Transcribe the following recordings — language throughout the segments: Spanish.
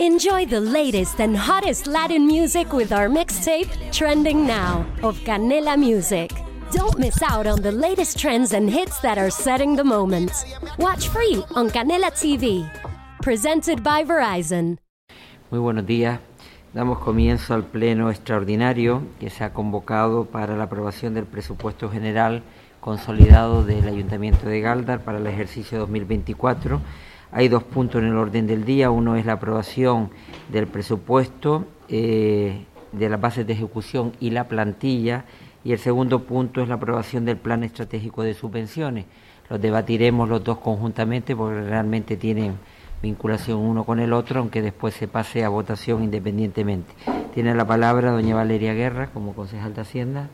Enjoy the latest and hottest Latin music with our mixtape, Trending Now, of Canela Music. Don't miss out on the latest trends and hits that are setting the moment. Watch free on Canela TV. Presented by Verizon. Muy buenos días. Damos comienzo al pleno extraordinario que se ha convocado para la aprobación del presupuesto general consolidado del Ayuntamiento de Galdar para el ejercicio 2024. Hay dos puntos en el orden del día. Uno es la aprobación del presupuesto, eh, de las bases de ejecución y la plantilla. Y el segundo punto es la aprobación del plan estratégico de subvenciones. Los debatiremos los dos conjuntamente porque realmente tienen vinculación uno con el otro, aunque después se pase a votación independientemente. Tiene la palabra doña Valeria Guerra como concejal de Hacienda.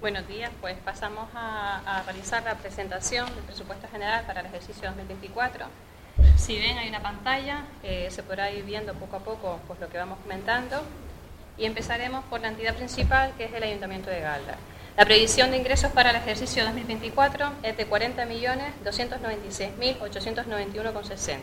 Buenos días, pues pasamos a, realizar la presentación del presupuesto general para el ejercicio 2024. Si ven, hay una pantalla, eh, se podrá ir viendo poco a poco pues, lo que vamos comentando. Y empezaremos por la entidad principal, que es el Ayuntamiento de Galda. La previsión de ingresos para el ejercicio 2024 es de 40.296.891,60.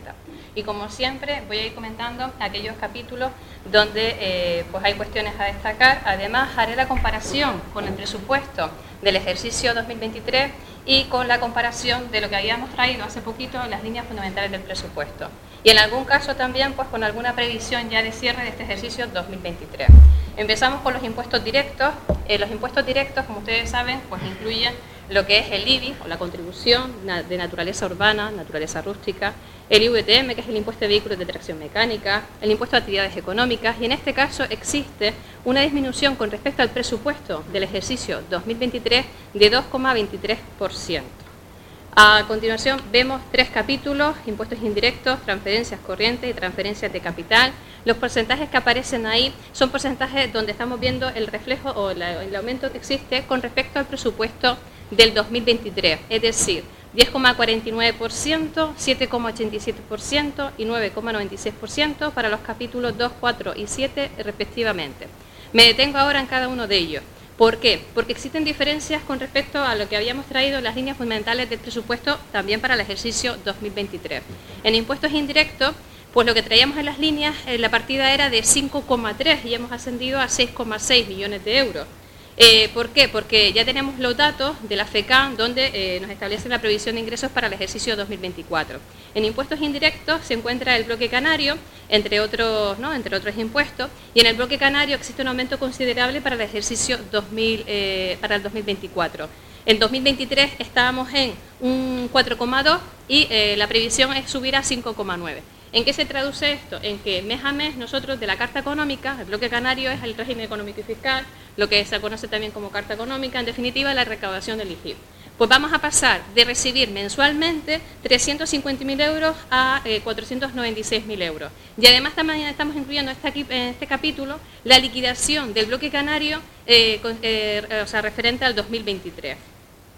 Y como siempre, voy a ir comentando aquellos capítulos donde eh, pues hay cuestiones a destacar. Además, haré la comparación con el presupuesto del ejercicio 2023 y con la comparación de lo que habíamos traído hace poquito en las líneas fundamentales del presupuesto. Y en algún caso también pues con alguna previsión ya de cierre de este ejercicio 2023. Empezamos con los impuestos directos. Eh, los impuestos directos, como ustedes saben, pues incluyen lo que es el IBI, o la contribución de naturaleza urbana, naturaleza rústica, el IVTM, que es el impuesto de vehículos de tracción mecánica, el impuesto de actividades económicas, y en este caso existe una disminución con respecto al presupuesto del ejercicio 2023 de 2,23%. A continuación vemos tres capítulos, impuestos indirectos, transferencias corrientes y transferencias de capital. Los porcentajes que aparecen ahí son porcentajes donde estamos viendo el reflejo o el aumento que existe con respecto al presupuesto del 2023, es decir, 10,49%, 7,87% y 9,96% para los capítulos 2, 4 y 7 respectivamente. Me detengo ahora en cada uno de ellos. ¿Por qué? Porque existen diferencias con respecto a lo que habíamos traído las líneas fundamentales del presupuesto también para el ejercicio 2023. En impuestos indirectos, pues lo que traíamos en las líneas, eh, la partida era de 5,3 y hemos ascendido a 6,6 millones de euros. Eh, ¿Por qué? Porque ya tenemos los datos de la FECAM donde eh, nos establece la previsión de ingresos para el ejercicio 2024. En impuestos indirectos se encuentra el bloque canario, entre otros, impuestos, y en el bloque canario existe un aumento considerable para el ejercicio 2000, eh, para el 2024. En 2023 estábamos en un 4,2 y la previsión es subir a 5,9. ¿En qué se traduce esto? En que mes a mes nosotros de la Carta Económica, el bloque canario es el régimen económico y fiscal, lo que se conoce también como Carta Económica, en definitiva la recaudación del IGIP. Pues vamos a pasar de recibir mensualmente 350.000 euros a 496.000 eh, euros. Y además también estamos incluyendo en este capítulo la liquidación del bloque canario, eh, eh, o sea, referente al 2023.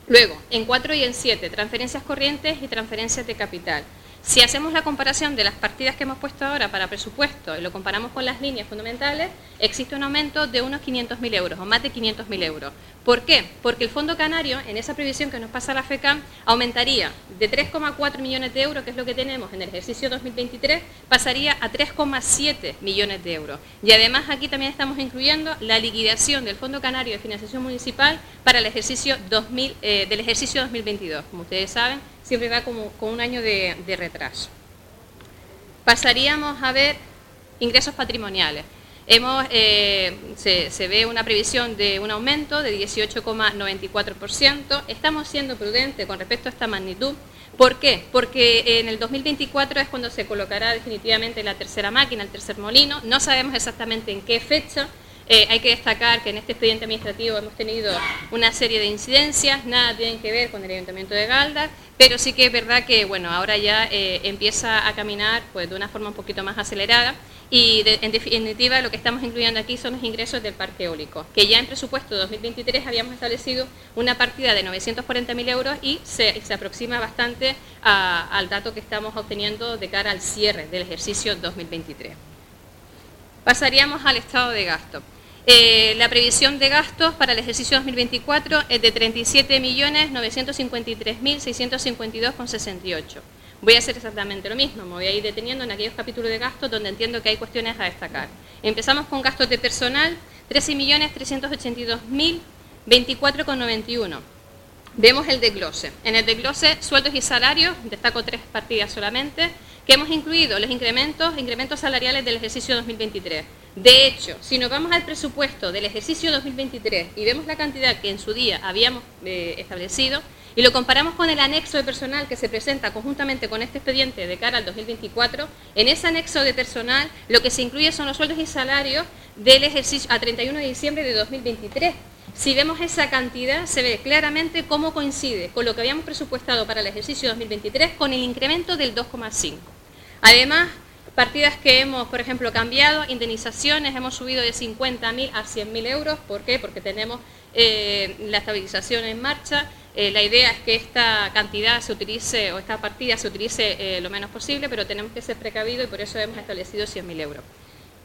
Luego, en 4 y en 7, transferencias corrientes y transferencias de capital. Si hacemos la comparación de las partidas que hemos puesto ahora para presupuesto y lo comparamos con las líneas fundamentales, existe un aumento de unos 500.000 euros o más de 500.000 euros. ¿Por qué? Porque el Fondo Canario, en esa previsión que nos pasa la FECAM, aumentaría de 3,4 millones de euros, que es lo que tenemos en el ejercicio 2023, pasaría a 3,7 millones de euros. Y además aquí también estamos incluyendo la liquidación del Fondo Canario de Financiación Municipal para el ejercicio 2000, eh, del ejercicio 2022. Como ustedes saben, siempre va como, con un año de, retraso. Pasaríamos a ver ingresos patrimoniales. Hemos, eh, se, ve una previsión de un aumento de 18,94%. Estamos siendo prudentes con respecto a esta magnitud. ¿Por qué? Porque en el 2024 es cuando se colocará definitivamente la tercera máquina, el tercer molino. No sabemos exactamente en qué fecha, eh, hay que destacar que en este expediente administrativo hemos tenido una serie de incidencias, nada tienen que ver con el Ayuntamiento de Galdar, pero sí que es verdad que bueno, ahora ya eh, empieza a caminar pues, de una forma un poquito más acelerada y en definitiva lo que estamos incluyendo aquí son los ingresos del parque eólico, que ya en presupuesto 2023 habíamos establecido una partida de 940.000 euros y se, aproxima bastante al dato que estamos obteniendo de cara al cierre del ejercicio 2023. Pasaríamos al estado de gasto. Eh, la previsión de gastos para el ejercicio 2024 es de 37.953.652,68. voy a hacer exactamente lo mismo. Me voy a ir deteniendo en aquellos capítulos de gastos donde entiendo que hay cuestiones a destacar. Empezamos con gastos de personal, 13.382.024,91. Vemos el desglose. En el desglose, sueldos y salarios, destaco tres partidas solamente, que hemos incluido los incrementos, incrementos salariales del ejercicio 2023. De hecho, si nos vamos al presupuesto del ejercicio 2023 y vemos la cantidad que en su día habíamos eh, establecido y lo comparamos con el anexo de personal que se presenta conjuntamente con este expediente de cara al 2024, en ese anexo de personal lo que se incluye son los sueldos y salarios del ejercicio a 31 de diciembre de 2023 si vemos esa cantidad, se ve claramente cómo coincide con lo que habíamos presupuestado para el ejercicio 2023 con el incremento del 2,5. Además, partidas que hemos, por ejemplo, cambiado, indemnizaciones, hemos subido de 50.000 a 100.000 euros. ¿Por qué? Porque tenemos eh, la estabilización en marcha. Eh, la idea es que esta cantidad se utilice, o esta partida se utilice eh, lo menos posible, pero tenemos que ser precavidos y por eso hemos establecido 100.000 euros.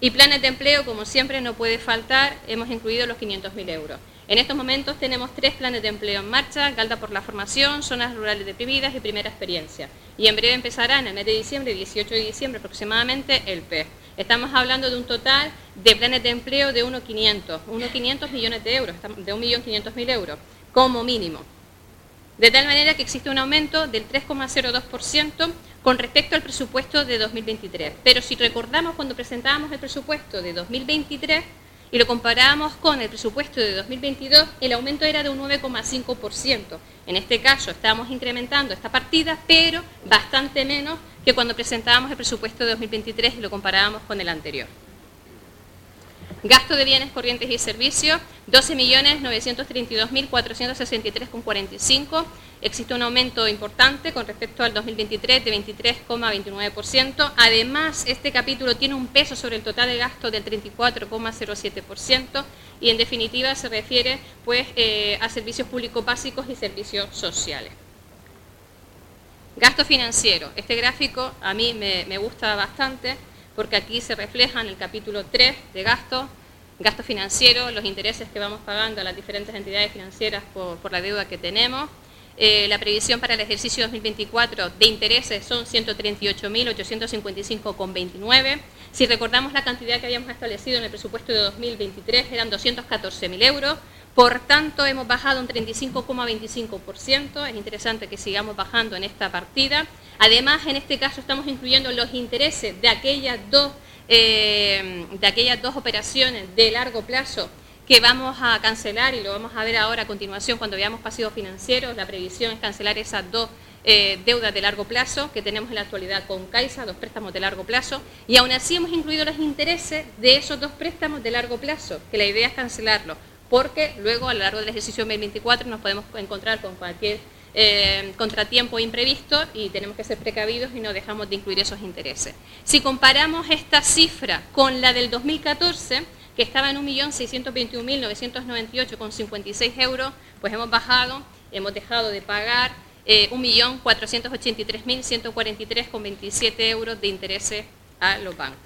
Y planes de empleo, como siempre, no puede faltar, hemos incluido los 500.000 euros. En estos momentos tenemos tres planes de empleo en marcha, Galda por la formación, zonas rurales deprimidas y primera experiencia. Y en breve empezará en el mes de diciembre, 18 de diciembre aproximadamente, el PES. Estamos hablando de un total de planes de empleo de 1.500, 1.500 millones de euros, de 1.500.000 euros, como mínimo. De tal manera que existe un aumento del 3,02% con respecto al presupuesto de 2023. Pero si recordamos cuando presentábamos el presupuesto de 2023, y lo comparamos con el presupuesto de 2022, el aumento era de un 9,5%. En este caso estamos incrementando esta partida, pero bastante menos que cuando presentábamos el presupuesto de 2023 y lo comparábamos con el anterior. Gasto de bienes corrientes y servicios, 12.932.463,45. Existe un aumento importante con respecto al 2023 de 23,29%. Además, este capítulo tiene un peso sobre el total de gasto del 34,07% y en definitiva se refiere pues, eh, a servicios públicos básicos y servicios sociales. Gasto financiero. Este gráfico a mí me gusta bastante porque aquí se refleja en el capítulo 3 de gasto, gasto financiero, los intereses que vamos pagando a las diferentes entidades financieras por, la deuda que tenemos. Eh, la previsión para el ejercicio 2024 de intereses son 138.855,29. Si recordamos la cantidad que habíamos establecido en el presupuesto de 2023 eran 214.000 euros. Por tanto, hemos bajado un 35,25%. Es interesante que sigamos bajando en esta partida. Además, en este caso estamos incluyendo los intereses de aquellas dos, eh, de aquellas dos operaciones de largo plazo que vamos a cancelar y lo vamos a ver ahora a continuación cuando veamos pasivos financieros. La previsión es cancelar esas dos eh, deudas de largo plazo que tenemos en la actualidad con Caixa, dos préstamos de largo plazo, y aún así hemos incluido los intereses de esos dos préstamos de largo plazo, que la idea es cancelarlos porque luego a lo largo del ejercicio 2024 nos podemos encontrar con cualquier eh, contratiempo imprevisto y tenemos que ser precavidos y no dejamos de incluir esos intereses. Si comparamos esta cifra con la del 2014, que estaba en 1.621.998,56 euros, pues hemos bajado, hemos dejado de pagar eh, 1.483.143,27 euros de intereses a los bancos.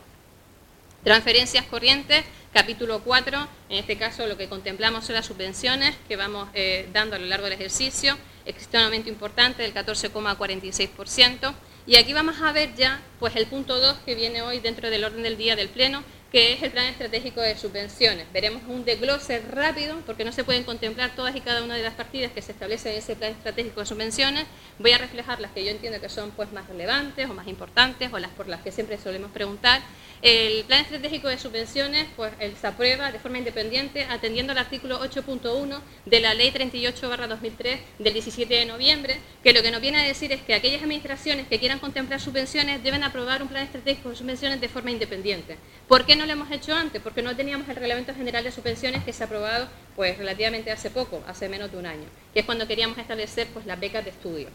Transferencias corrientes, capítulo 4, en este caso lo que contemplamos son las subvenciones que vamos eh, dando a lo largo del ejercicio, existe un aumento importante del 14,46%, y aquí vamos a ver ya pues, el punto 2 que viene hoy dentro del orden del día del Pleno, que es el plan estratégico de subvenciones. Veremos un desglose rápido, porque no se pueden contemplar todas y cada una de las partidas que se establecen en ese plan estratégico de subvenciones. Voy a reflejar las que yo entiendo que son pues, más relevantes o más importantes, o las por las que siempre solemos preguntar. El plan estratégico de subvenciones pues, se aprueba de forma independiente atendiendo al artículo 8.1 de la Ley 38-2003 del 17 de noviembre, que lo que nos viene a decir es que aquellas administraciones que quieran contemplar subvenciones deben aprobar un plan estratégico de subvenciones de forma independiente. ¿Por qué no lo hemos hecho antes? Porque no teníamos el Reglamento General de Subvenciones que se ha aprobado pues, relativamente hace poco, hace menos de un año, que es cuando queríamos establecer pues, las becas de estudio.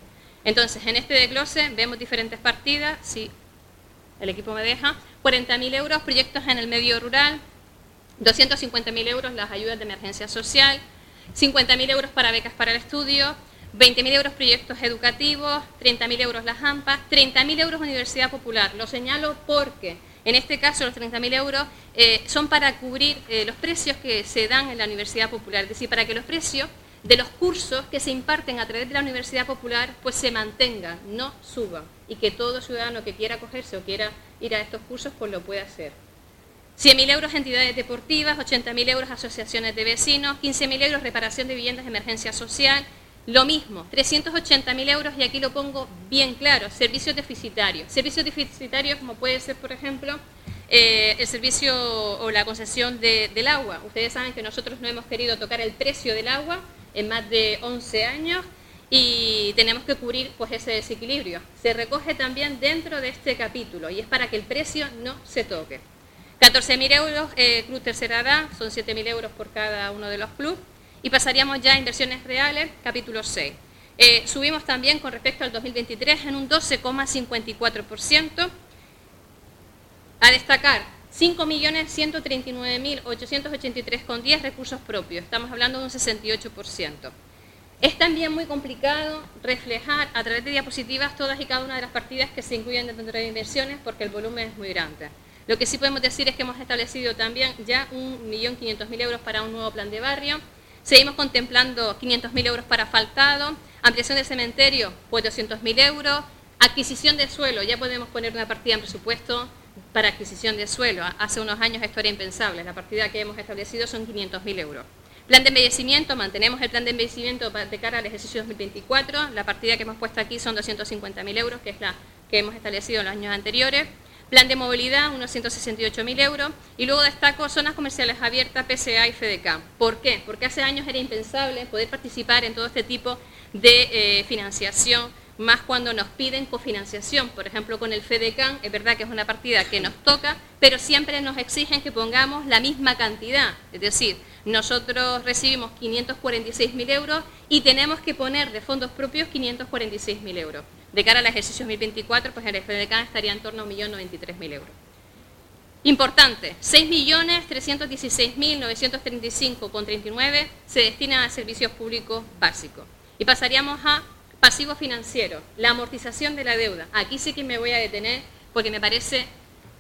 Entonces, en este desglose vemos diferentes partidas, si el equipo me deja, 40.000 euros proyectos en el medio rural, 250.000 euros las ayudas de emergencia social, 50.000 euros para becas para el estudio, 20.000 euros proyectos educativos, 30.000 euros las AMPAs, 30.000 euros Universidad Popular. Lo señalo porque en este caso los 30.000 euros eh, son para cubrir eh, los precios que se dan en la Universidad Popular, es decir, para que los precios de los cursos que se imparten a través de la Universidad Popular pues se mantengan, no suban y que todo ciudadano que quiera acogerse o quiera ir a estos cursos pues lo pueda hacer. 100.000 euros entidades deportivas, 80.000 euros asociaciones de vecinos, 15.000 euros reparación de viviendas de emergencia social, lo mismo, 380.000 euros, y aquí lo pongo bien claro, servicios deficitarios. Servicios deficitarios como puede ser, por ejemplo, eh, el servicio o la concesión del agua. Ustedes saben que nosotros no hemos querido tocar el precio del agua en más de 11 años y tenemos que cubrir pues, ese desequilibrio. Se recoge también dentro de este capítulo y es para que el precio no se toque. 14.000 euros, eh, Club Tercera Edad, son 7.000 euros por cada uno de los clubes. Y pasaríamos ya a inversiones reales, capítulo 6. Eh, subimos también con respecto al 2023 en un 12,54%. A destacar, 5.139.883,10 recursos propios. Estamos hablando de un 68%. Es también muy complicado reflejar a través de diapositivas todas y cada una de las partidas que se incluyen dentro de inversiones porque el volumen es muy grande. Lo que sí podemos decir es que hemos establecido también ya 1.500.000 euros para un nuevo plan de barrio. Seguimos contemplando 500.000 euros para faltado, ampliación del cementerio, pues 200.000 euros, adquisición de suelo, ya podemos poner una partida en presupuesto para adquisición de suelo. Hace unos años esto era impensable, la partida que hemos establecido son 500.000 euros. Plan de embellecimiento, mantenemos el plan de embellecimiento de cara al ejercicio 2024, la partida que hemos puesto aquí son 250.000 euros, que es la que hemos establecido en los años anteriores. Plan de movilidad, unos 168.000 euros. Y luego destaco zonas comerciales abiertas, PCA y FEDECA. ¿Por qué? Porque hace años era impensable poder participar en todo este tipo de eh, financiación, más cuando nos piden cofinanciación. Por ejemplo, con el FEDECAN, es verdad que es una partida que nos toca, pero siempre nos exigen que pongamos la misma cantidad. Es decir, nosotros recibimos 546.000 euros y tenemos que poner de fondos propios 546.000 euros. De cara al ejercicio 2024, pues el FDK estaría en torno a 1.093.000 euros. Importante, 6.316.935,39 se destinan a servicios públicos básicos. Y pasaríamos a pasivo financiero, la amortización de la deuda. Aquí sí que me voy a detener porque me parece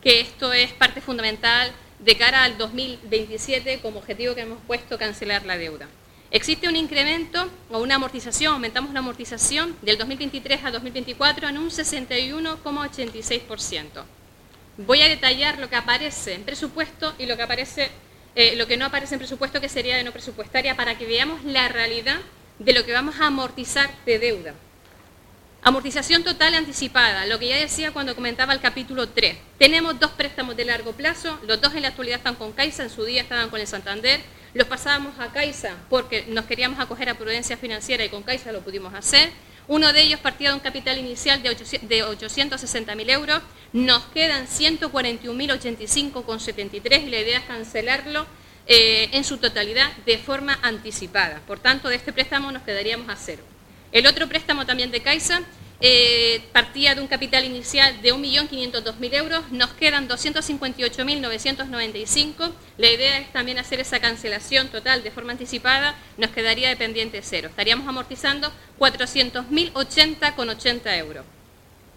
que esto es parte fundamental de cara al 2027 como objetivo que hemos puesto cancelar la deuda. Existe un incremento o una amortización, aumentamos la amortización del 2023 a 2024 en un 61,86%. Voy a detallar lo que aparece en presupuesto y lo que, aparece, eh, lo que no aparece en presupuesto, que sería de no presupuestaria, para que veamos la realidad de lo que vamos a amortizar de deuda. Amortización total anticipada, lo que ya decía cuando comentaba el capítulo 3. Tenemos dos préstamos de largo plazo, los dos en la actualidad están con Caixa, en su día estaban con el Santander, los pasábamos a Caixa porque nos queríamos acoger a prudencia financiera y con Caixa lo pudimos hacer. Uno de ellos partía de un capital inicial de 860.000 euros, nos quedan 141.085,73 y la idea es cancelarlo eh, en su totalidad de forma anticipada. Por tanto, de este préstamo nos quedaríamos a cero. El otro préstamo también de Caixa eh, partía de un capital inicial de 1.502.000 euros, nos quedan 258.995. La idea es también hacer esa cancelación total de forma anticipada, nos quedaría dependiente cero. Estaríamos amortizando 400.080 con 80 euros.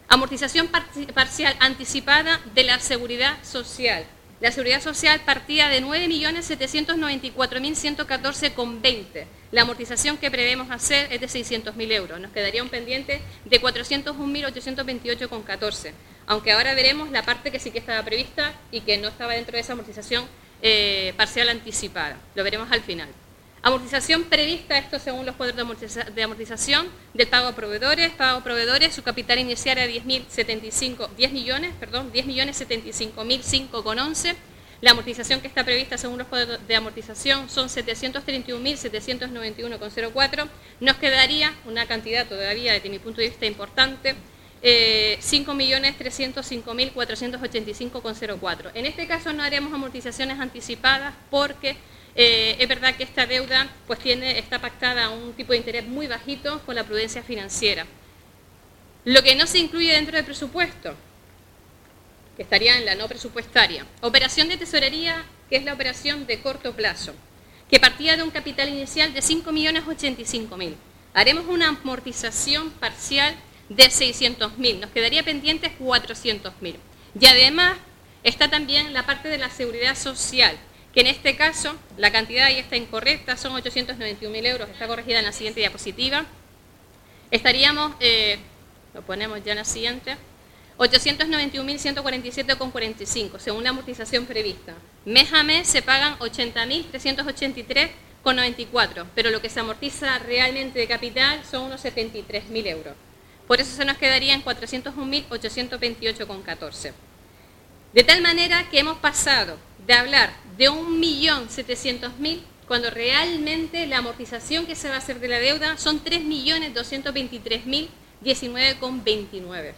Amortización parcial anticipada de la seguridad social. La seguridad social partía de 9.794.114,20. La amortización que prevemos hacer es de 600.000 euros. Nos quedaría un pendiente de 401.828,14. Aunque ahora veremos la parte que sí que estaba prevista y que no estaba dentro de esa amortización eh, parcial anticipada. Lo veremos al final. Amortización prevista, esto según los cuadros de amortización, del pago a proveedores. Pago a proveedores, su capital inicial era 10, 10 millones, perdón, 10 millones 75 mil La amortización que está prevista según los cuadros de amortización son 731.791,04. Nos quedaría una cantidad todavía, desde mi punto de vista, importante, eh, 5.305.485,04. En este caso no haremos amortizaciones anticipadas porque eh, es verdad que esta deuda pues, tiene, está pactada a un tipo de interés muy bajito con la prudencia financiera. Lo que no se incluye dentro del presupuesto, que estaría en la no presupuestaria. Operación de tesorería, que es la operación de corto plazo, que partía de un capital inicial de 5.085.000. Haremos una amortización parcial de 600.000, nos quedaría pendiente 400.000. Y además está también la parte de la seguridad social, que en este caso la cantidad ya está incorrecta, son 891.000 euros, está corregida en la siguiente diapositiva. Estaríamos, eh, lo ponemos ya en la siguiente, 891.147,45, según la amortización prevista. Mes a mes se pagan 80.383,94, pero lo que se amortiza realmente de capital son unos 73.000 euros. Por eso se nos quedaría en 401.828,14. De tal manera que hemos pasado de hablar de 1.700.000 cuando realmente la amortización que se va a hacer de la deuda son 3.223.019,29.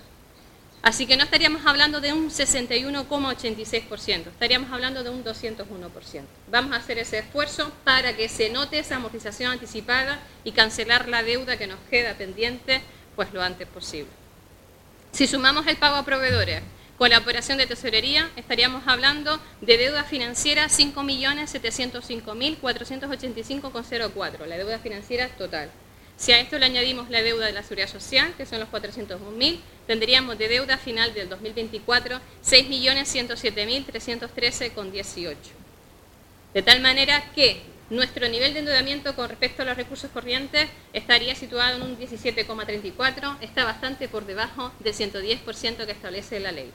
Así que no estaríamos hablando de un 61,86%, estaríamos hablando de un 201%. Vamos a hacer ese esfuerzo para que se note esa amortización anticipada y cancelar la deuda que nos queda pendiente pues lo antes posible. Si sumamos el pago a proveedores con la operación de tesorería, estaríamos hablando de deuda financiera 5.705.485,04, la deuda financiera total. Si a esto le añadimos la deuda de la seguridad social, que son los 401.000, tendríamos de deuda final del 2024 6.107.313,18. De tal manera que nuestro nivel de endeudamiento con respecto a los recursos corrientes estaría situado en un 17,34, está bastante por debajo del 110% que establece la ley.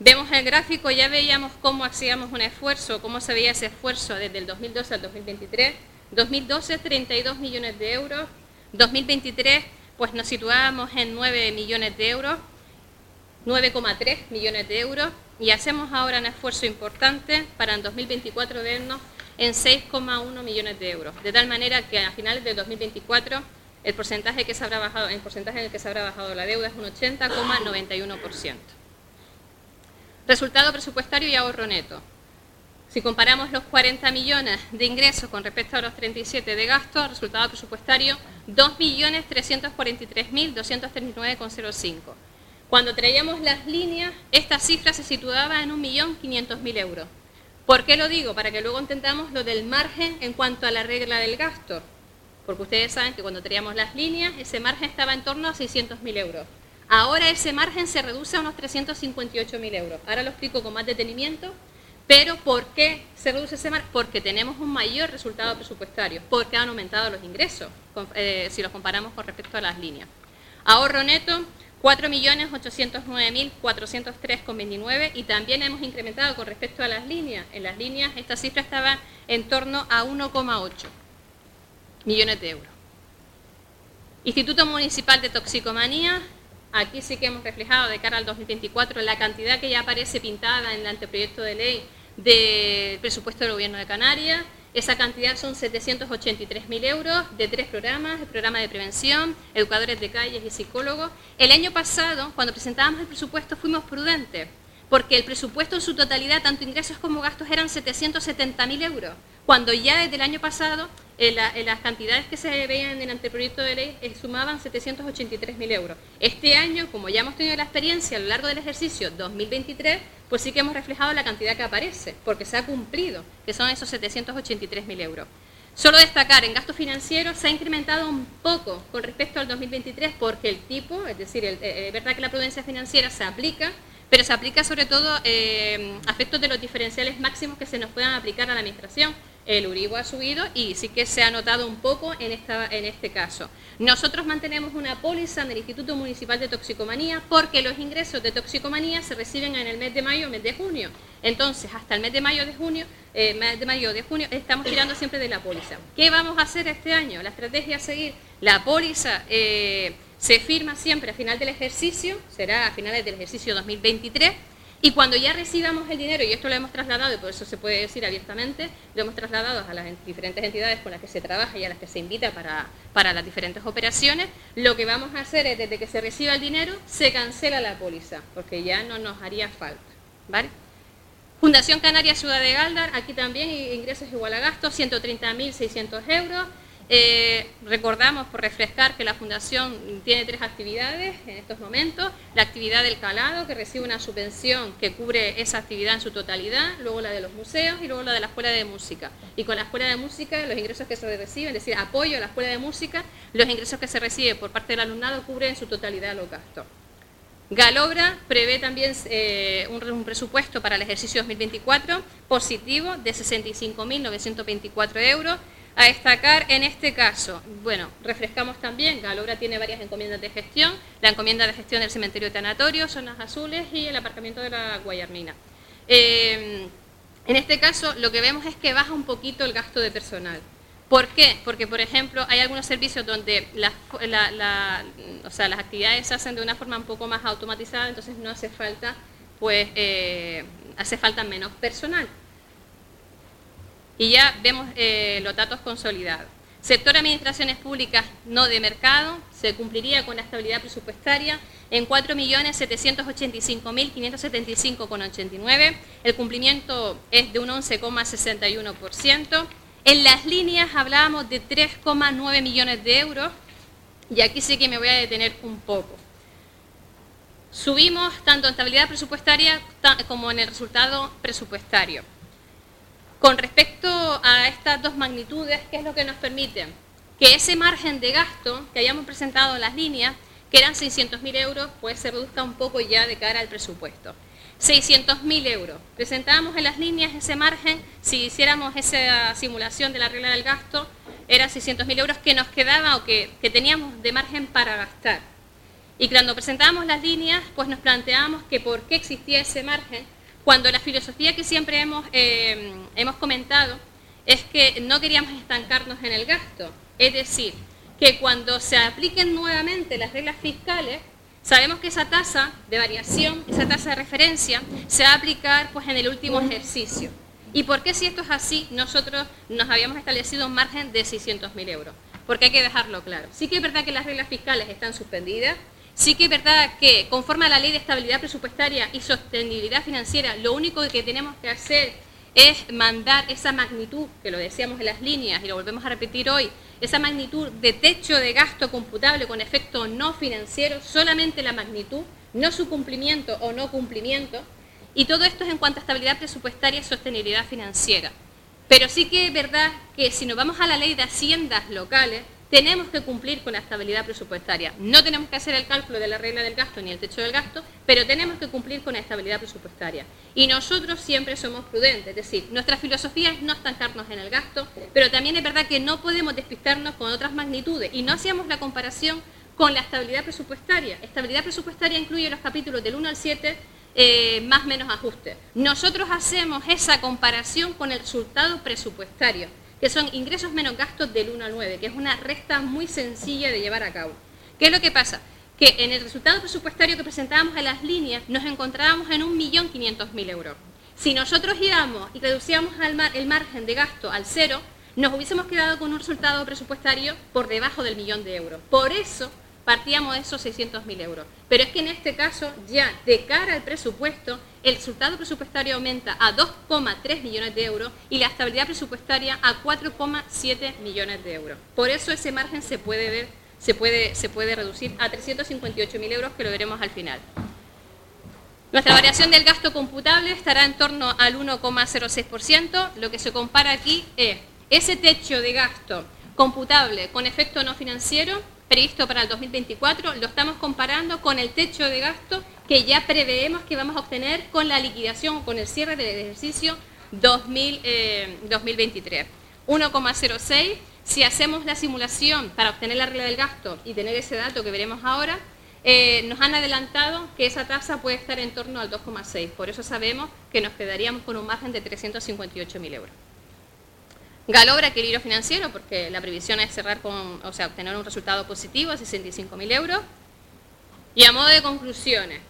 Vemos el gráfico, ya veíamos cómo hacíamos un esfuerzo, cómo se veía ese esfuerzo desde el 2012 al 2023 2012 32 millones de euros, 2023 pues nos situábamos en 9 millones de euros, 9,3 millones de euros y hacemos ahora un esfuerzo importante para en 2024 vernos en 6,1 millones de euros, de tal manera que a finales de 2024 el porcentaje, que se habrá bajado, el porcentaje en el que se habrá bajado la deuda es un 80,91%. Resultado presupuestario y ahorro neto. Si comparamos los 40 millones de ingresos con respecto a los 37 de gasto, resultado presupuestario 2.343.239,05. Cuando traíamos las líneas, esta cifra se situaba en 1.500.000 euros. ¿Por qué lo digo? Para que luego entendamos lo del margen en cuanto a la regla del gasto. Porque ustedes saben que cuando traíamos las líneas, ese margen estaba en torno a 600.000 euros. Ahora ese margen se reduce a unos 358.000 euros. Ahora lo explico con más detenimiento pero ¿por qué se reduce ese margen? Porque tenemos un mayor resultado presupuestario, porque han aumentado los ingresos, eh, si los comparamos con respecto a las líneas. Ahorro neto, 4.809.403,29 y también hemos incrementado con respecto a las líneas. En las líneas esta cifra estaba en torno a 1,8 millones de euros. Instituto Municipal de Toxicomanía, Aquí sí que hemos reflejado de cara al 2024 la cantidad que ya aparece pintada en el anteproyecto de ley del presupuesto del Gobierno de Canarias. Esa cantidad son 783.000 euros de tres programas, el programa de prevención, educadores de calles y psicólogos. El año pasado, cuando presentábamos el presupuesto, fuimos prudentes, porque el presupuesto en su totalidad, tanto ingresos como gastos, eran 770.000 euros, cuando ya desde el año pasado en, las cantidades que se veían en el anteproyecto de ley eh, sumaban 783.000 euros. Este año, como ya hemos tenido la experiencia a lo largo del ejercicio 2023, pues sí que hemos reflejado la cantidad que aparece, porque se ha cumplido, que son esos 783.000 euros. Solo destacar, en gasto financiero se ha incrementado un poco con respecto al 2023 porque el tipo, es decir, es eh, verdad que la prudencia financiera se aplica, pero se aplica sobre todo eh, a efectos de los diferenciales máximos que se nos puedan aplicar a la Administración el Urigo ha subido y sí que se ha notado un poco en, esta, en este caso. Nosotros mantenemos una póliza en el Instituto Municipal de Toxicomanía porque los ingresos de toxicomanía se reciben en el mes de mayo, mes de junio. Entonces, hasta el mes de mayo de junio, eh, mes de mayo de junio, estamos tirando siempre de la póliza. ¿Qué vamos a hacer este año? La estrategia a seguir. La póliza eh, se firma siempre a final del ejercicio, será a finales del ejercicio 2023 y cuando ya recibamos el dinero, y esto lo hemos trasladado, y por eso se puede decir abiertamente, lo hemos trasladado a las diferentes entidades con las que se trabaja y a las que se invita para, para las diferentes operaciones, lo que vamos a hacer es, desde que se reciba el dinero, se cancela la póliza, porque ya no nos haría falta. ¿vale? Fundación Canaria Ciudad de Galdar, aquí también ingresos igual a gastos, 130.600 euros. Eh, recordamos, por refrescar, que la Fundación tiene tres actividades en estos momentos. La actividad del calado, que recibe una subvención que cubre esa actividad en su totalidad, luego la de los museos y luego la de la Escuela de Música. Y con la Escuela de Música, los ingresos que se reciben, es decir, apoyo a la Escuela de Música, los ingresos que se reciben por parte del alumnado cubren en su totalidad los gastos. Galobra prevé también eh, un, presupuesto para el ejercicio 2024 positivo de 65.924 euros. A destacar en este caso, bueno, refrescamos también, Galobra tiene varias encomiendas de gestión, la encomienda de gestión del cementerio tanatorio, zonas azules y el aparcamiento de la Guayarmina. Eh, en este caso, lo que vemos es que baja un poquito el gasto de personal. ¿Por qué? Porque, por ejemplo, hay algunos servicios donde las, las actividades se hacen de una forma un poco más automatizada, entonces no hace falta, pues, eh, hace falta menos personal. Y ya vemos eh, los datos consolidados. Sector Administraciones Públicas no de mercado se cumpliría con la estabilidad presupuestaria en 4.785.575,89. El cumplimiento es de un 11,61%. En las líneas hablábamos de 3,9 millones de euros y aquí sí que me voy a detener un poco. Subimos tanto en estabilidad presupuestaria como en el resultado presupuestario. Con respecto a estas dos magnitudes, ¿qué es lo que nos permite? Que ese margen de gasto que hayamos presentado en las líneas, que eran 600.000 euros, pues se reduzca un poco ya de cara al presupuesto. 600.000 euros. Presentábamos en las líneas ese margen, si hiciéramos esa simulación de la regla del gasto, eran 600.000 euros que nos quedaba o que, teníamos de margen para gastar. Y cuando presentábamos las líneas, pues nos planteábamos que por qué existía ese margen, cuando la filosofía que siempre hemos, eh, hemos comentado es que no queríamos estancarnos en el gasto. Es decir, que cuando se apliquen nuevamente las reglas fiscales, Sabemos que esa tasa de variación, esa tasa de referencia, se va a aplicar pues, en el último ejercicio. ¿Y por qué si esto es así, nosotros nos habíamos establecido un margen de 600.000 euros? Porque hay que dejarlo claro. Sí que es verdad que las reglas fiscales están suspendidas, sí que es verdad que conforme a la ley de estabilidad presupuestaria y sostenibilidad financiera, lo único que tenemos que hacer es mandar esa magnitud, que lo decíamos en las líneas y lo volvemos a repetir hoy, esa magnitud de techo de gasto computable con efecto no financiero, solamente la magnitud, no su cumplimiento o no cumplimiento, y todo esto es en cuanto a estabilidad presupuestaria y sostenibilidad financiera. Pero sí que es verdad que si nos vamos a la ley de haciendas locales, tenemos que cumplir con la estabilidad presupuestaria. No tenemos que hacer el cálculo de la regla del gasto ni el techo del gasto, pero tenemos que cumplir con la estabilidad presupuestaria. Y nosotros siempre somos prudentes, es decir, nuestra filosofía es no estancarnos en el gasto, pero también es verdad que no podemos despistarnos con otras magnitudes. Y no hacíamos la comparación con la estabilidad presupuestaria. Estabilidad presupuestaria incluye los capítulos del 1 al 7 eh, más menos ajustes. Nosotros hacemos esa comparación con el resultado presupuestario que son ingresos menos gastos del 1 al 9, que es una resta muy sencilla de llevar a cabo. ¿Qué es lo que pasa? Que en el resultado presupuestario que presentábamos en las líneas nos encontrábamos en 1.500.000 euros. Si nosotros íbamos y reducíamos el margen de gasto al cero, nos hubiésemos quedado con un resultado presupuestario por debajo del millón de euros. Por eso partíamos de esos 600.000 euros. Pero es que en este caso, ya de cara al presupuesto, el resultado presupuestario aumenta a 2,3 millones de euros y la estabilidad presupuestaria a 4,7 millones de euros. Por eso ese margen se puede ver, se puede, se puede reducir a 358.000 euros, que lo veremos al final. Nuestra variación del gasto computable estará en torno al 1,06%. Lo que se compara aquí es ese techo de gasto computable con efecto no financiero previsto para el 2024, lo estamos comparando con el techo de gasto que ya preveemos que vamos a obtener con la liquidación, con el cierre del ejercicio 2023. 1,06. Eh, si hacemos la simulación para obtener la regla del gasto y tener ese dato que veremos ahora, eh, nos han adelantado que esa tasa puede estar en torno al 2,6. Por eso sabemos que nos quedaríamos con un margen de 358.000 euros. Galobra equilibrio financiero porque la previsión es cerrar con, o sea, obtener un resultado positivo de 65.000 euros. Y a modo de conclusiones,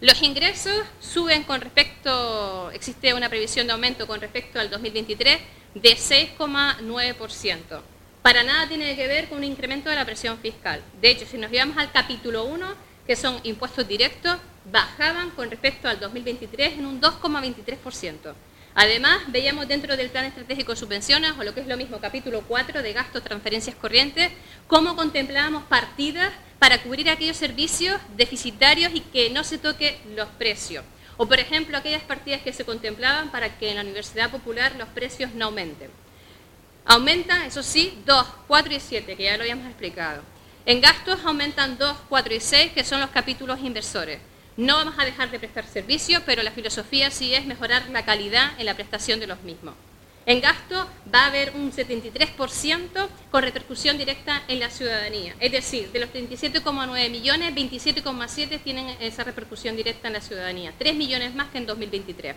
los ingresos suben con respecto, existe una previsión de aumento con respecto al 2023 de 6,9%. Para nada tiene que ver con un incremento de la presión fiscal. De hecho, si nos llevamos al capítulo 1, que son impuestos directos, bajaban con respecto al 2023 en un 2,23%. Además, veíamos dentro del Plan Estratégico de Subvenciones, o lo que es lo mismo, capítulo 4 de gastos, transferencias corrientes, cómo contemplábamos partidas para cubrir aquellos servicios deficitarios y que no se toque los precios. O, por ejemplo, aquellas partidas que se contemplaban para que en la Universidad Popular los precios no aumenten. Aumentan, eso sí, 2, 4 y 7, que ya lo habíamos explicado. En gastos aumentan 2, 4 y 6, que son los capítulos inversores. No vamos a dejar de prestar servicios, pero la filosofía sí es mejorar la calidad en la prestación de los mismos. En gasto va a haber un 73% con repercusión directa en la ciudadanía. Es decir, de los 37,9 millones, 27,7 tienen esa repercusión directa en la ciudadanía. 3 millones más que en 2023.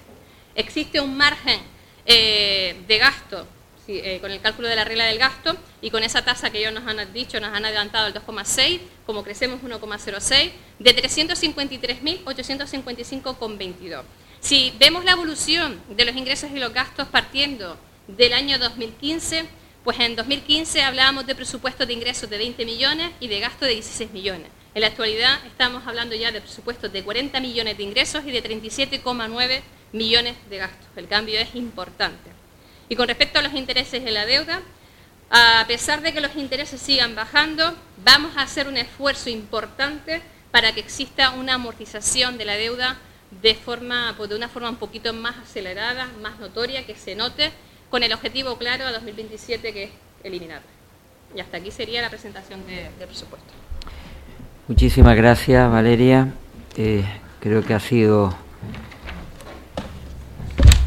Existe un margen eh, de gasto eh, con el cálculo de la regla del gasto y con esa tasa que ellos nos han dicho, nos han adelantado el 2,6, como crecemos 1,06, de 353.855,22. Si vemos la evolución de los ingresos y los gastos partiendo del año 2015, pues en 2015 hablábamos de presupuestos de ingresos de 20 millones y de gasto de 16 millones. En la actualidad estamos hablando ya de presupuestos de 40 millones de ingresos y de 37,9 millones de gastos. El cambio es importante. Y con respecto a los intereses de la deuda, a pesar de que los intereses sigan bajando, vamos a hacer un esfuerzo importante para que exista una amortización de la deuda de, forma, pues de una forma un poquito más acelerada, más notoria, que se note, con el objetivo claro a 2027 que es eliminarla. Y hasta aquí sería la presentación de, del presupuesto. Muchísimas gracias, Valeria. Eh, creo que ha sido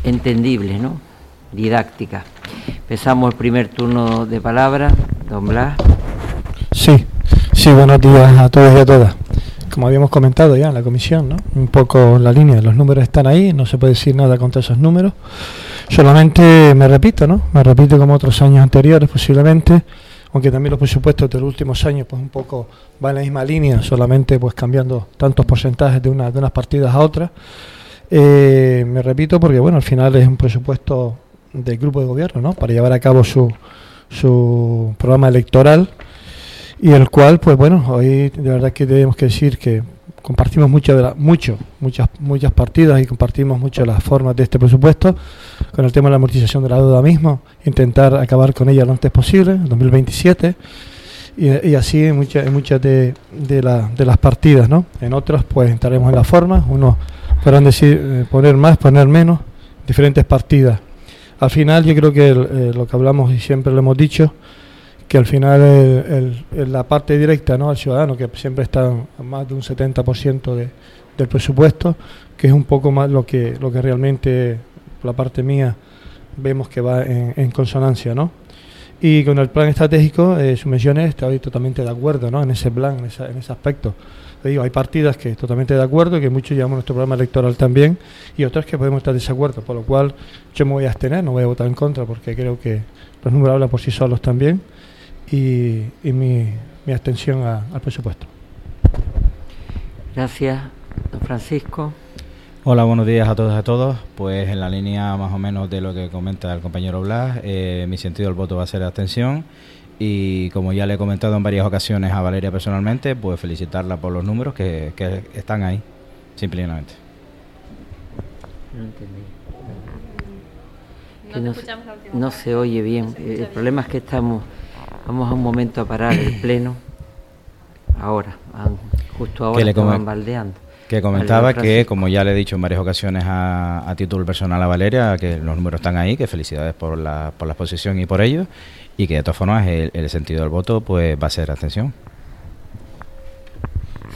entendible, ¿no? Didáctica. Empezamos el primer turno de palabra. Don Blas. Sí, sí, buenos días a todos y a todas. Como habíamos comentado ya en la comisión, ¿no? un poco la línea, los números están ahí, no se puede decir nada contra esos números. Solamente me repito, ¿no? Me repito como otros años anteriores posiblemente, aunque también los presupuestos de los últimos años pues un poco van en la misma línea, solamente pues cambiando tantos porcentajes de, una, de unas partidas a otras. Eh, me repito porque bueno, al final es un presupuesto del grupo de gobierno, ¿no? Para llevar a cabo su, su programa electoral y el cual, pues bueno, hoy de verdad que tenemos que decir que compartimos mucho de la, mucho, muchas, muchas partidas y compartimos mucho las formas de este presupuesto con el tema de la amortización de la deuda mismo, intentar acabar con ella lo antes posible, en 2027 y, así en muchas, muchas de, de, la, de las partidas, ¿no? En otras pues estaremos en la forma, unos podrán decir eh, poner más, poner menos, diferentes partidas al final yo creo que eh, lo que hablamos y siempre lo hemos dicho, que al final el, la parte directa ¿no? al ciudadano, que siempre está más de un 70% de, del presupuesto, que es un poco más lo que, lo que realmente, la parte mía, vemos que va en, consonancia. ¿no? Y con el plan estratégico, eh, subvenciones, estoy totalmente de acuerdo ¿no? en ese plan, en, en ese aspecto digo, hay partidas que totalmente de acuerdo, que muchos llevamos nuestro programa electoral también, y otras que podemos estar de desacuerdo, por lo cual yo me voy a abstener, no voy a votar en contra, porque creo que los números hablan por sí solos también, y, mi, mi, abstención al presupuesto. Gracias, don Francisco. Hola, buenos días a todos y a todos. Pues en la línea más o menos de lo que comenta el compañero Blas, eh, mi sentido del voto va a ser abstención y como ya le he comentado en varias ocasiones a Valeria personalmente, pues felicitarla por los números que, están ahí, simplemente. No se, oye bien. el problema es que estamos, vamos a un momento a parar el pleno. Ahora, justo ahora que estaban baldeando. Que comentaba que, como ya le he dicho en varias ocasiones a, a, título personal a Valeria, que los números están ahí, que felicidades por la, por la exposición y por ello, y que de todas formas el, sentido del voto pues va a ser abstención.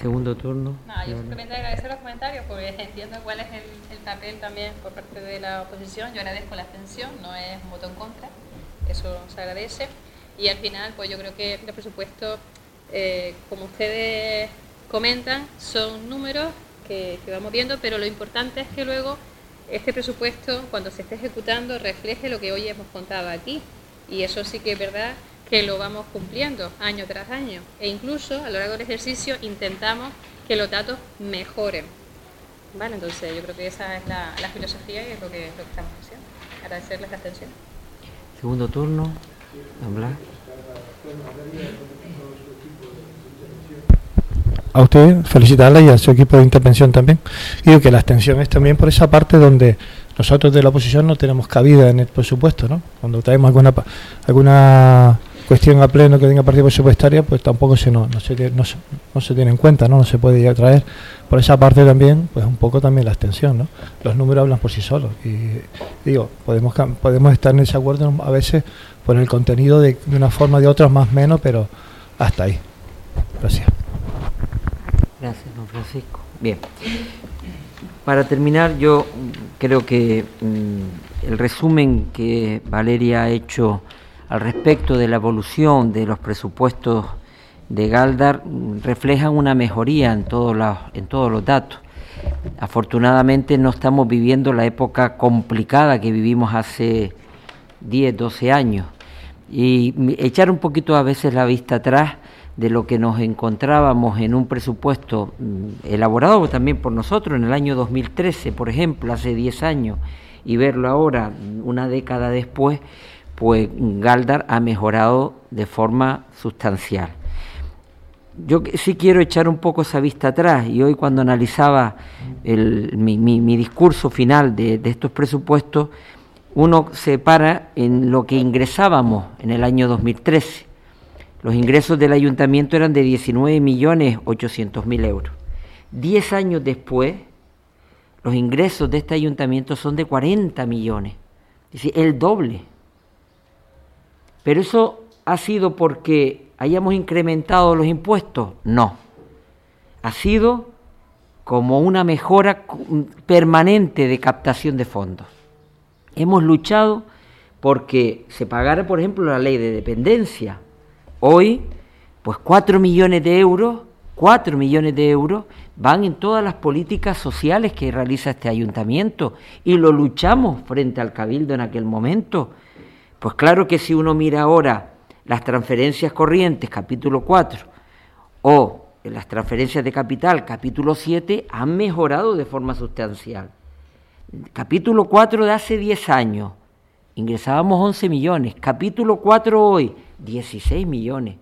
Segundo turno. No, yo simplemente agradecer los comentarios porque entiendo cuál es el, papel también por parte de la oposición. Yo agradezco la abstención, no es un voto en contra, eso se agradece. Y al final, pues yo creo que el presupuesto, eh, como ustedes comentan, son números que, que vamos viendo, pero lo importante es que luego este presupuesto, cuando se esté ejecutando, refleje lo que hoy hemos contado aquí, y eso sí que es verdad que lo vamos cumpliendo año tras año. E incluso a lo largo del ejercicio intentamos que los datos mejoren. Vale, entonces yo creo que esa es la, filosofía y es lo que, lo que estamos haciendo. Agradecerles la atención. Segundo turno, hablar. A usted felicitarla y a su equipo de intervención también. Y digo que la abstención es también por esa parte donde nosotros de la oposición no tenemos cabida en el presupuesto, ¿no? Cuando traemos alguna alguna cuestión a pleno que tenga partida presupuestaria, pues tampoco se no, no, se, no, no se tiene en cuenta, ¿no? No se puede ya traer. Por esa parte también, pues un poco también la extensión, ¿no? Los números hablan por sí solos. Y digo, podemos podemos estar en ese acuerdo a veces por el contenido de, de una forma de otra, más menos, pero hasta ahí. Gracias. Gracias, don Francisco. Bien. Para terminar, yo creo que mm, el resumen que Valeria ha hecho al respecto de la evolución de los presupuestos de Galdar mm, refleja una mejoría en en todos los datos. Afortunadamente no estamos viviendo la época complicada que vivimos hace 10, 12 años. Y echar un poquito a veces la vista atrás de lo que nos encontrábamos en un presupuesto mm, elaborado también por nosotros en el año 2013, por ejemplo, hace 10 años, y verlo ahora, una década después, pues Galdar ha mejorado de forma sustancial. Yo sí quiero echar un poco esa vista atrás y hoy cuando analizaba mi, discurso final de, de estos presupuestos, uno se para en lo que ingresábamos en el año 2013 los ingresos del ayuntamiento eran de 19.800.000 euros. Diez años después, los ingresos de este ayuntamiento son de 40 millones, es decir, el doble. Pero eso ha sido porque hayamos incrementado los impuestos, no. Ha sido como una mejora permanente de captación de fondos. Hemos luchado porque se pagara, por ejemplo, la ley de dependencia, Hoy, pues cuatro millones de euros, cuatro millones de euros van en todas las políticas sociales que realiza este ayuntamiento y lo luchamos frente al cabildo en aquel momento. Pues claro que si uno mira ahora las transferencias corrientes, capítulo 4, o las transferencias de capital, capítulo 7, han mejorado de forma sustancial. Capítulo 4 de hace 10 años, ingresábamos 11 millones. Capítulo 4 hoy, 16 millones.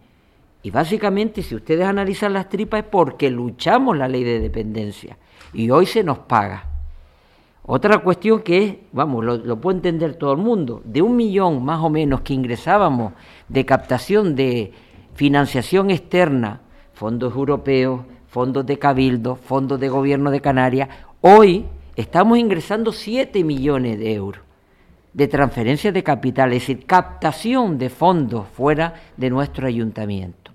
Y básicamente, si ustedes analizan las tripas, es porque luchamos la ley de dependencia y hoy se nos paga. Otra cuestión que es, vamos, lo, puede entender todo el mundo, de un millón más o menos que ingresábamos de captación de financiación externa, fondos europeos, fondos de cabildo, fondos de gobierno de Canarias, hoy estamos ingresando 7 millones de euros de transferencias de capital, es decir, captación de fondos fuera de nuestro ayuntamiento.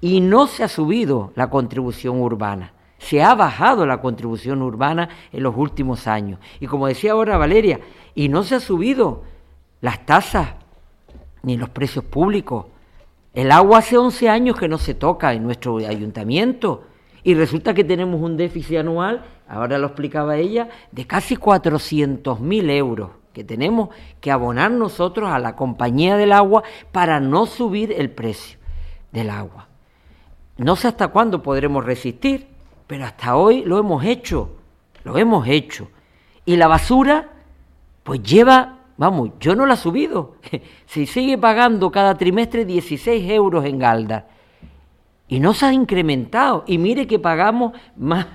Y no se ha subido la contribución urbana, se ha bajado la contribución urbana en los últimos años. Y como decía ahora Valeria, y no se ha subido las tasas ni los precios públicos. El agua hace 11 años que no se toca en nuestro ayuntamiento y resulta que tenemos un déficit anual, ahora lo explicaba ella, de casi 400.000 euros que tenemos que abonar nosotros a la compañía del agua para no subir el precio del agua. No sé hasta cuándo podremos resistir, pero hasta hoy lo hemos hecho, lo hemos hecho. Y la basura, pues lleva, vamos, yo no la he subido, se sigue pagando cada trimestre 16 euros en Galda. Y no se ha incrementado. Y mire que pagamos más,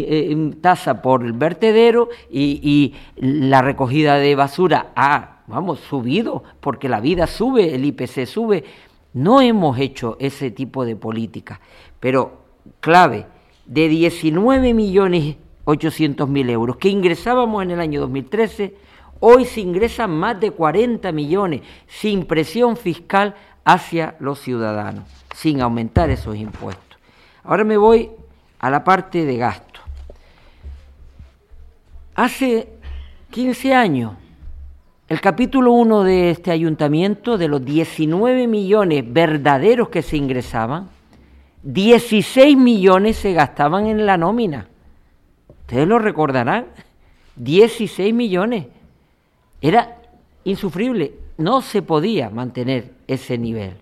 eh, tasa por el vertedero y, la recogida de basura ha, vamos, subido, porque la vida sube, el IPC sube. No hemos hecho ese tipo de política, pero clave, de 19 millones 800 mil euros que ingresábamos en el año 2013, hoy se ingresan más de 40 millones sin presión fiscal hacia los ciudadanos, sin aumentar esos impuestos. Ahora me voy a la parte de gasto. Hace 15 años, el capítulo 1 de este ayuntamiento, de los 19 millones verdaderos que se ingresaban, 16 millones se gastaban en la nómina. Ustedes lo recordarán, 16 millones. Era insufrible, no se podía mantener ese nivel.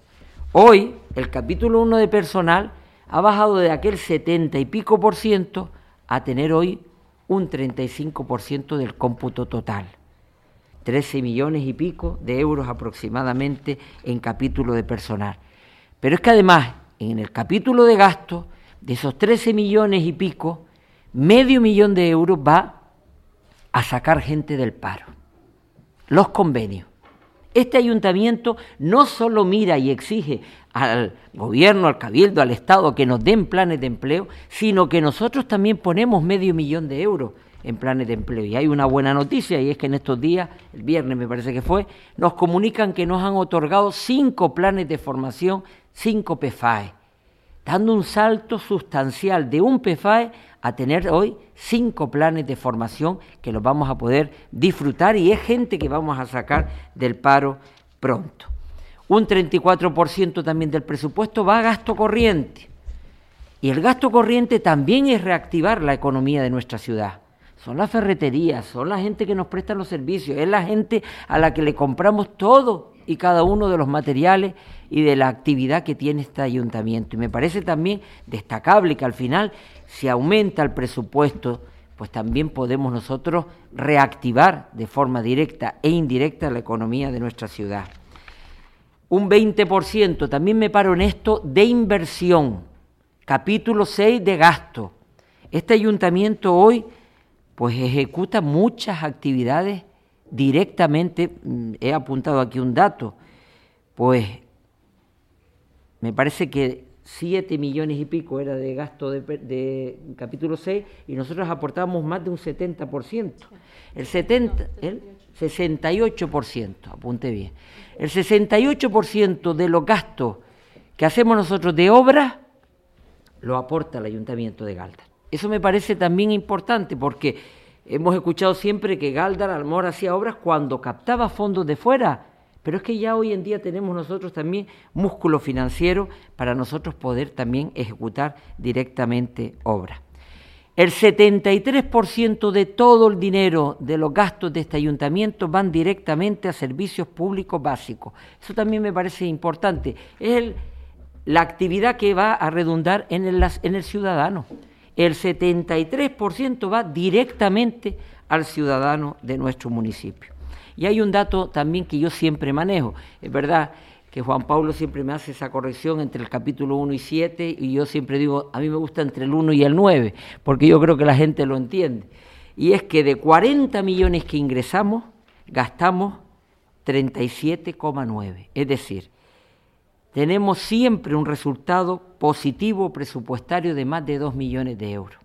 Hoy, el capítulo 1 de personal ha bajado de aquel 70 y pico por ciento a tener hoy un 35% del cómputo total. 13 millones y pico de euros aproximadamente en capítulo de personal. Pero es que además, en el capítulo de gasto, de esos 13 millones y pico, medio millón de euros va a sacar gente del paro. Los convenios. Este ayuntamiento no solo mira y exige al gobierno, al cabildo, al Estado que nos den planes de empleo, sino que nosotros también ponemos medio millón de euros en planes de empleo. Y hay una buena noticia y es que en estos días, el viernes me parece que fue, nos comunican que nos han otorgado cinco planes de formación, cinco PFAE, dando un salto sustancial de un PFAE a tener hoy cinco planes de formación que los vamos a poder disfrutar y es gente que vamos a sacar del paro pronto. Un 34% también del presupuesto va a gasto corriente. Y el gasto corriente también es reactivar la economía de nuestra ciudad. Son las ferreterías, son la gente que nos presta los servicios, es la gente a la que le compramos todo y cada uno de los materiales y de la actividad que tiene este ayuntamiento. Y me parece también destacable que al final, si aumenta el presupuesto, pues también podemos nosotros reactivar de forma directa e indirecta la economía de nuestra ciudad. Un 20%, también me paro en esto, de inversión. Capítulo 6 de gasto. Este ayuntamiento hoy pues ejecuta muchas actividades directamente, mm, he apuntado aquí un dato, pues me parece que 7 millones y pico era de gasto de, capítulo 6 y nosotros aportábamos más de un 70%. El 70, el 68%, apunte bien. El 68% de los gastos que hacemos nosotros de obra lo aporta el Ayuntamiento de Galdar. Eso me parece también importante porque hemos escuchado siempre que Galdar Almor hacía obras cuando captaba fondos de fuera, pero es que ya hoy en día tenemos nosotros también músculo financiero para nosotros poder también ejecutar directamente obras. El 73% de todo el dinero de los gastos de este ayuntamiento van directamente a servicios públicos básicos. Eso también me parece importante. Es la actividad que va a redundar en el, en el ciudadano. El 73% va directamente al ciudadano de nuestro municipio. Y hay un dato también que yo siempre manejo. Es verdad que Juan Pablo siempre me hace esa corrección entre el capítulo 1 y 7 y yo siempre digo, a mí me gusta entre el 1 y el 9, porque yo creo que la gente lo entiende. Y es que de 40 millones que ingresamos, gastamos 37,9. Es decir, tenemos siempre un resultado positivo presupuestario de más de 2 millones de euros.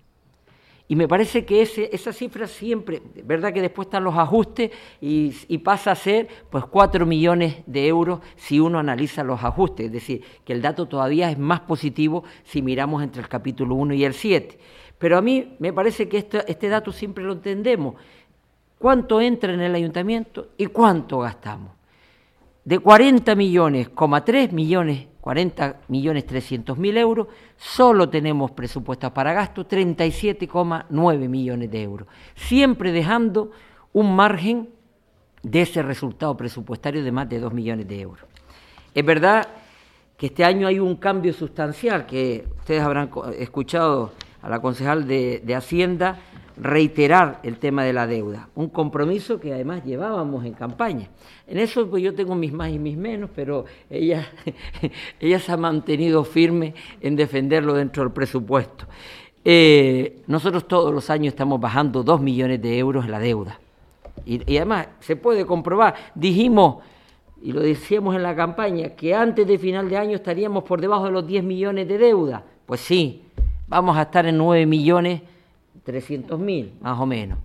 Y me parece que ese, esa cifra siempre, verdad que después están los ajustes y, pasa a ser pues 4 millones de euros si uno analiza los ajustes, es decir, que el dato todavía es más positivo si miramos entre el capítulo 1 y el 7. Pero a mí me parece que este, este dato siempre lo entendemos. ¿Cuánto entra en el ayuntamiento y cuánto gastamos? De 40 millones, 3 millones 40 millones 300 mil euros, solo tenemos presupuestos para gasto 37,9 millones de euros, siempre dejando un margen de ese resultado presupuestario de más de 2 millones de euros. Es verdad que este año hay un cambio sustancial, que ustedes habrán escuchado a la concejal de Hacienda reiterar el tema de la deuda, un compromiso que además llevábamos en campaña. En eso pues yo tengo mis más y mis menos, pero ella, se ha mantenido firme en defenderlo dentro del presupuesto. Eh, nosotros todos los años estamos bajando dos millones de euros la deuda. Y, y además se puede comprobar, dijimos, y lo decíamos en la campaña, que antes de final de año estaríamos por debajo de los 10 millones de deuda. Pues sí, vamos a estar en 9 millones 300 mil, más o menos.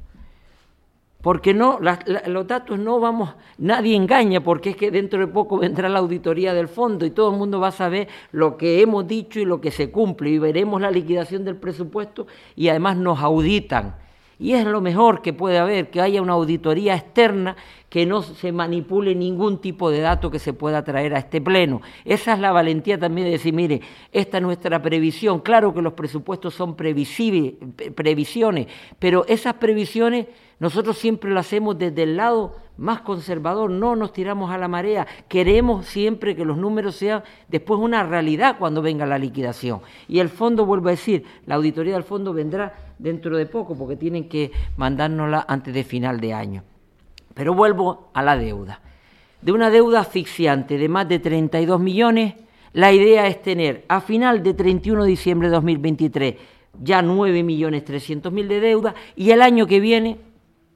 Porque no, los datos no vamos, nadie engaña, porque es que dentro de poco vendrá la auditoría del fondo y todo el mundo va a saber lo que hemos dicho y lo que se cumple. Y veremos la liquidación del presupuesto y además nos auditan y es lo mejor que puede haber, que haya una auditoría externa, que no se manipule ningún tipo de dato que se pueda traer a este pleno. Esa es la valentía también de decir, mire, esta es nuestra previsión. Claro que los presupuestos son previsibles, previsiones, pero esas previsiones nosotros siempre lo hacemos desde el lado más conservador, no nos tiramos a la marea, queremos siempre que los números sean después una realidad cuando venga la liquidación. Y el fondo, vuelvo a decir, la auditoría del fondo vendrá dentro de poco porque tienen que mandárnosla antes de final de año. Pero vuelvo a la deuda. De una deuda asfixiante de más de 32 millones, la idea es tener a final de 31 de diciembre de 2023 ya 9 millones 300 mil de deuda y el año que viene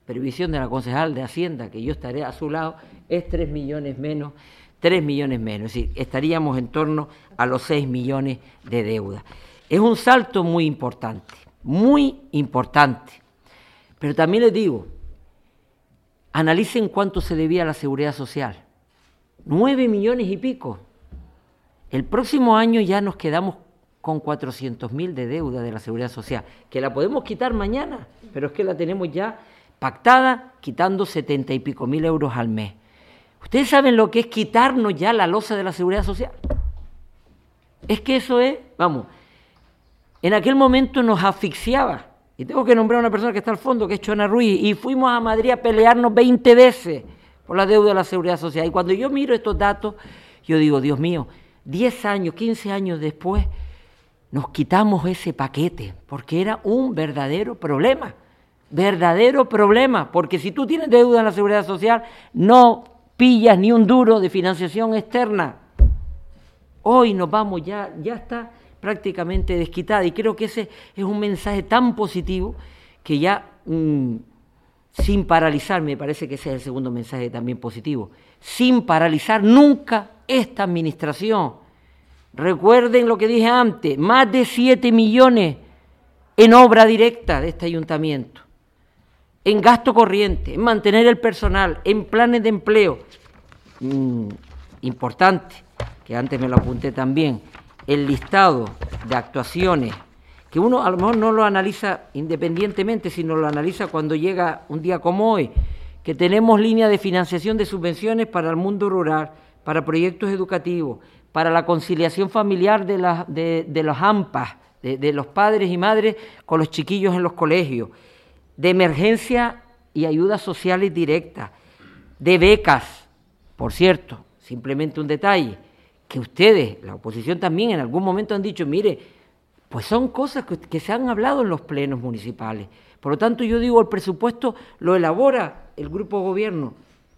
previsión de la concejal de Hacienda, que yo estaré a su lado, es 3 millones menos, 3 millones menos, es decir, estaríamos en torno a los 6 millones de deuda. Es un salto muy importante, muy importante. Pero también les digo, analicen cuánto se debía a la seguridad social. 9 millones y pico. El próximo año ya nos quedamos con 400.000 de deuda de la Seguridad Social, que la podemos quitar mañana, pero es que la tenemos ya pactada, quitando 70 y pico mil euros al mes. ¿Ustedes saben lo que es quitarnos ya la losa de la Seguridad Social? Es que eso es, vamos, en aquel momento nos asfixiaba. Y tengo que nombrar a una persona que está al fondo, que es Chona Ruiz, y fuimos a Madrid a pelearnos 20 veces por la deuda de la Seguridad Social. Y cuando yo miro estos datos, yo digo, Dios mío, 10 años, 15 años después, nos quitamos ese paquete, porque era un verdadero problema, verdadero problema, porque si tú tienes deuda en la seguridad social, no pillas ni un duro de financiación externa. Hoy nos vamos, ya, ya está prácticamente desquitada y creo que ese es un mensaje tan positivo que ya, mm, sin paralizar, me parece que ese es el segundo mensaje también positivo, sin paralizar nunca esta administración Recuerden lo que dije antes, más de 7 millones en obra directa de este ayuntamiento, en gasto corriente, en mantener el personal, en planes de empleo. Mm, importante, que antes me lo apunté también, el listado de actuaciones, que uno a lo mejor no lo analiza independientemente, sino lo analiza cuando llega un día como hoy, que tenemos línea de financiación de subvenciones para el mundo rural, para proyectos educativos, para la conciliación familiar de, de, los AMPAs, de, los padres y madres con los chiquillos en los colegios, de emergencia y ayudas sociales directas, de becas, por cierto, simplemente un detalle, que ustedes, la oposición también en algún momento han dicho, mire, pues son cosas que, se han hablado en los plenos municipales. Por lo tanto, yo digo, el presupuesto lo elabora el grupo gobierno,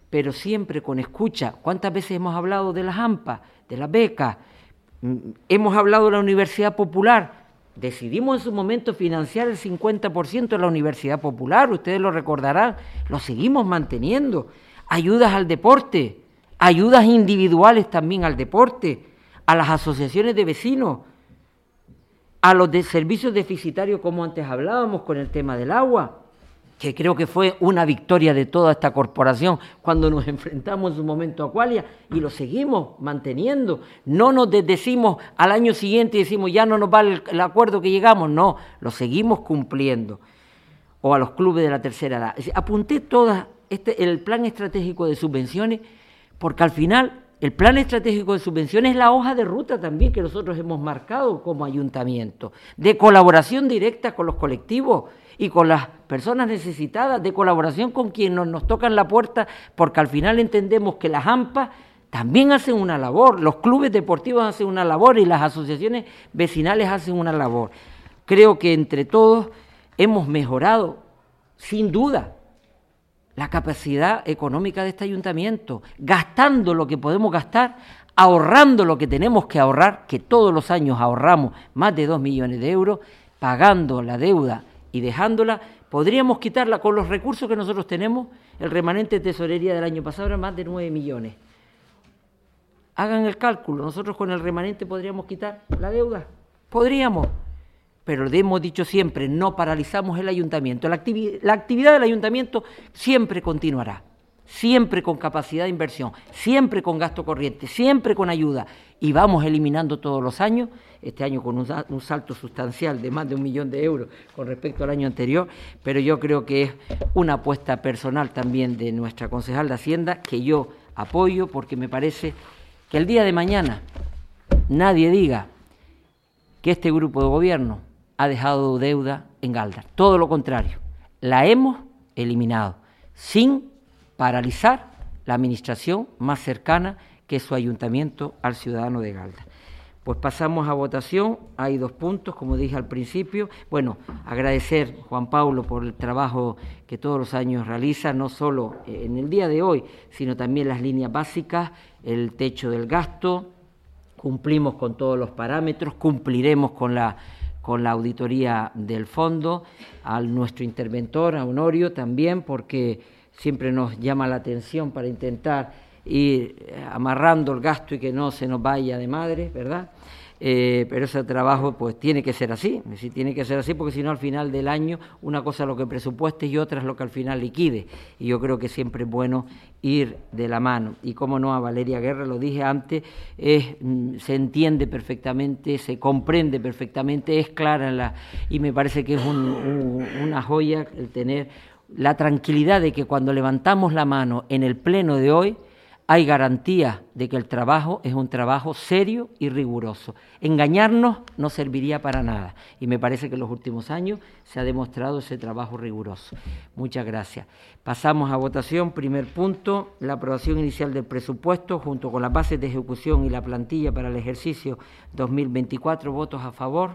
pero siempre con escucha. ¿Cuántas veces hemos hablado de las AMPA? de las becas, mm, hemos hablado de la Universidad Popular, decidimos en su momento financiar el 50% de la Universidad Popular, ustedes lo recordarán, lo seguimos manteniendo, ayudas al deporte, ayudas individuales también al deporte, a las asociaciones de vecinos, a los de servicios deficitarios como antes hablábamos con el tema del agua, que creo que fue una victoria de toda esta corporación cuando nos enfrentamos en su momento a Qualia y lo seguimos manteniendo. No nos decimos al año siguiente y decimos ya no nos vale el, acuerdo que llegamos, no, lo seguimos cumpliendo. O a los clubes de la tercera edad. apunté todo este, el plan estratégico de subvenciones porque al final el plan estratégico de subvenciones es la hoja de ruta también que nosotros hemos marcado como ayuntamiento, de colaboración directa con los colectivos y con las personas necesitadas, de colaboración con quienes nos, tocan la puerta, porque al final entendemos que las AMPA también hacen una labor, los clubes deportivos hacen una labor y las asociaciones vecinales hacen una labor. Creo que entre todos hemos mejorado, sin duda, la capacidad económica de este ayuntamiento, gastando lo que podemos gastar, ahorrando lo que tenemos que ahorrar, que todos los años ahorramos más de dos millones de euros, pagando la deuda y dejándola, podríamos quitarla con los recursos que nosotros tenemos. El remanente de tesorería del año pasado era más de 9 millones. Hagan el cálculo, nosotros con el remanente podríamos quitar la deuda. Podríamos, pero le hemos dicho siempre, no paralizamos el ayuntamiento. La, la actividad del ayuntamiento siempre continuará siempre con capacidad de inversión, siempre con gasto corriente, siempre con ayuda, y vamos eliminando todos los años, este año con un, salto sustancial de más de un millón de euros con respecto al año anterior, pero yo creo que es una apuesta personal también de nuestra concejal de Hacienda que yo apoyo porque me parece que el día de mañana nadie diga que este grupo de gobierno ha dejado deuda en Galdar, todo lo contrario, la hemos eliminado sin paralizar la administración más cercana que es su ayuntamiento al ciudadano de Galda. Pues pasamos a votación. Hay dos puntos, como dije al principio. Bueno, agradecer Juan Pablo por el trabajo que todos los años realiza, no solo en el día de hoy, sino también las líneas básicas, el techo del gasto. Cumplimos con todos los parámetros, cumpliremos con la con la auditoría del fondo, a nuestro interventor, a Honorio también, porque siempre nos llama la atención para intentar ir amarrando el gasto y que no se nos vaya de madre, ¿verdad? eh, pero ese trabajo pues tiene que ser así, tiene que ser así porque si no al final del año una cosa es lo que presupueste y otra es lo que al final liquide. Y yo creo que siempre es bueno ir de la mano. Y como no, a Valeria Guerra, lo dije antes, es, mm, se entiende perfectamente, se comprende perfectamente, es clara la, y me parece que es una joya el tener la tranquilidad de que cuando levantamos la mano en el pleno de hoy, hay garantía de que el trabajo es un trabajo serio y riguroso. Engañarnos no serviría para nada y me parece que en los últimos años se ha demostrado ese trabajo riguroso. Muchas gracias. Pasamos a votación. Primer punto, la aprobación inicial del presupuesto junto con las bases de ejecución y la plantilla para el ejercicio 2024. Votos a favor.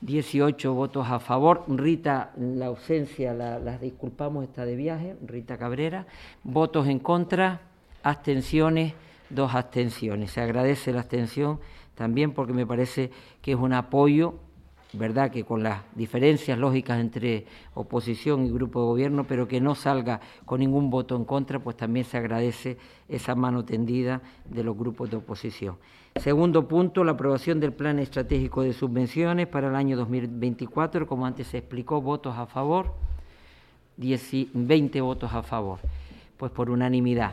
18 votos a favor. Rita, la ausencia, la, las disculpamos, está de viaje. Rita Cabrera. Votos en contra abstenciones, dos abstenciones. Se agradece la abstención también porque me parece que es un apoyo, ¿verdad?, que con las diferencias lógicas entre oposición y grupo de gobierno, pero que no salga con ningún voto en contra, pues también se agradece esa mano tendida de los grupos de oposición. Segundo punto, la aprobación del Plan Estratégico de Subvenciones para el año 2024, como antes se explicó, votos a favor, 20 votos a favor, pues por unanimidad.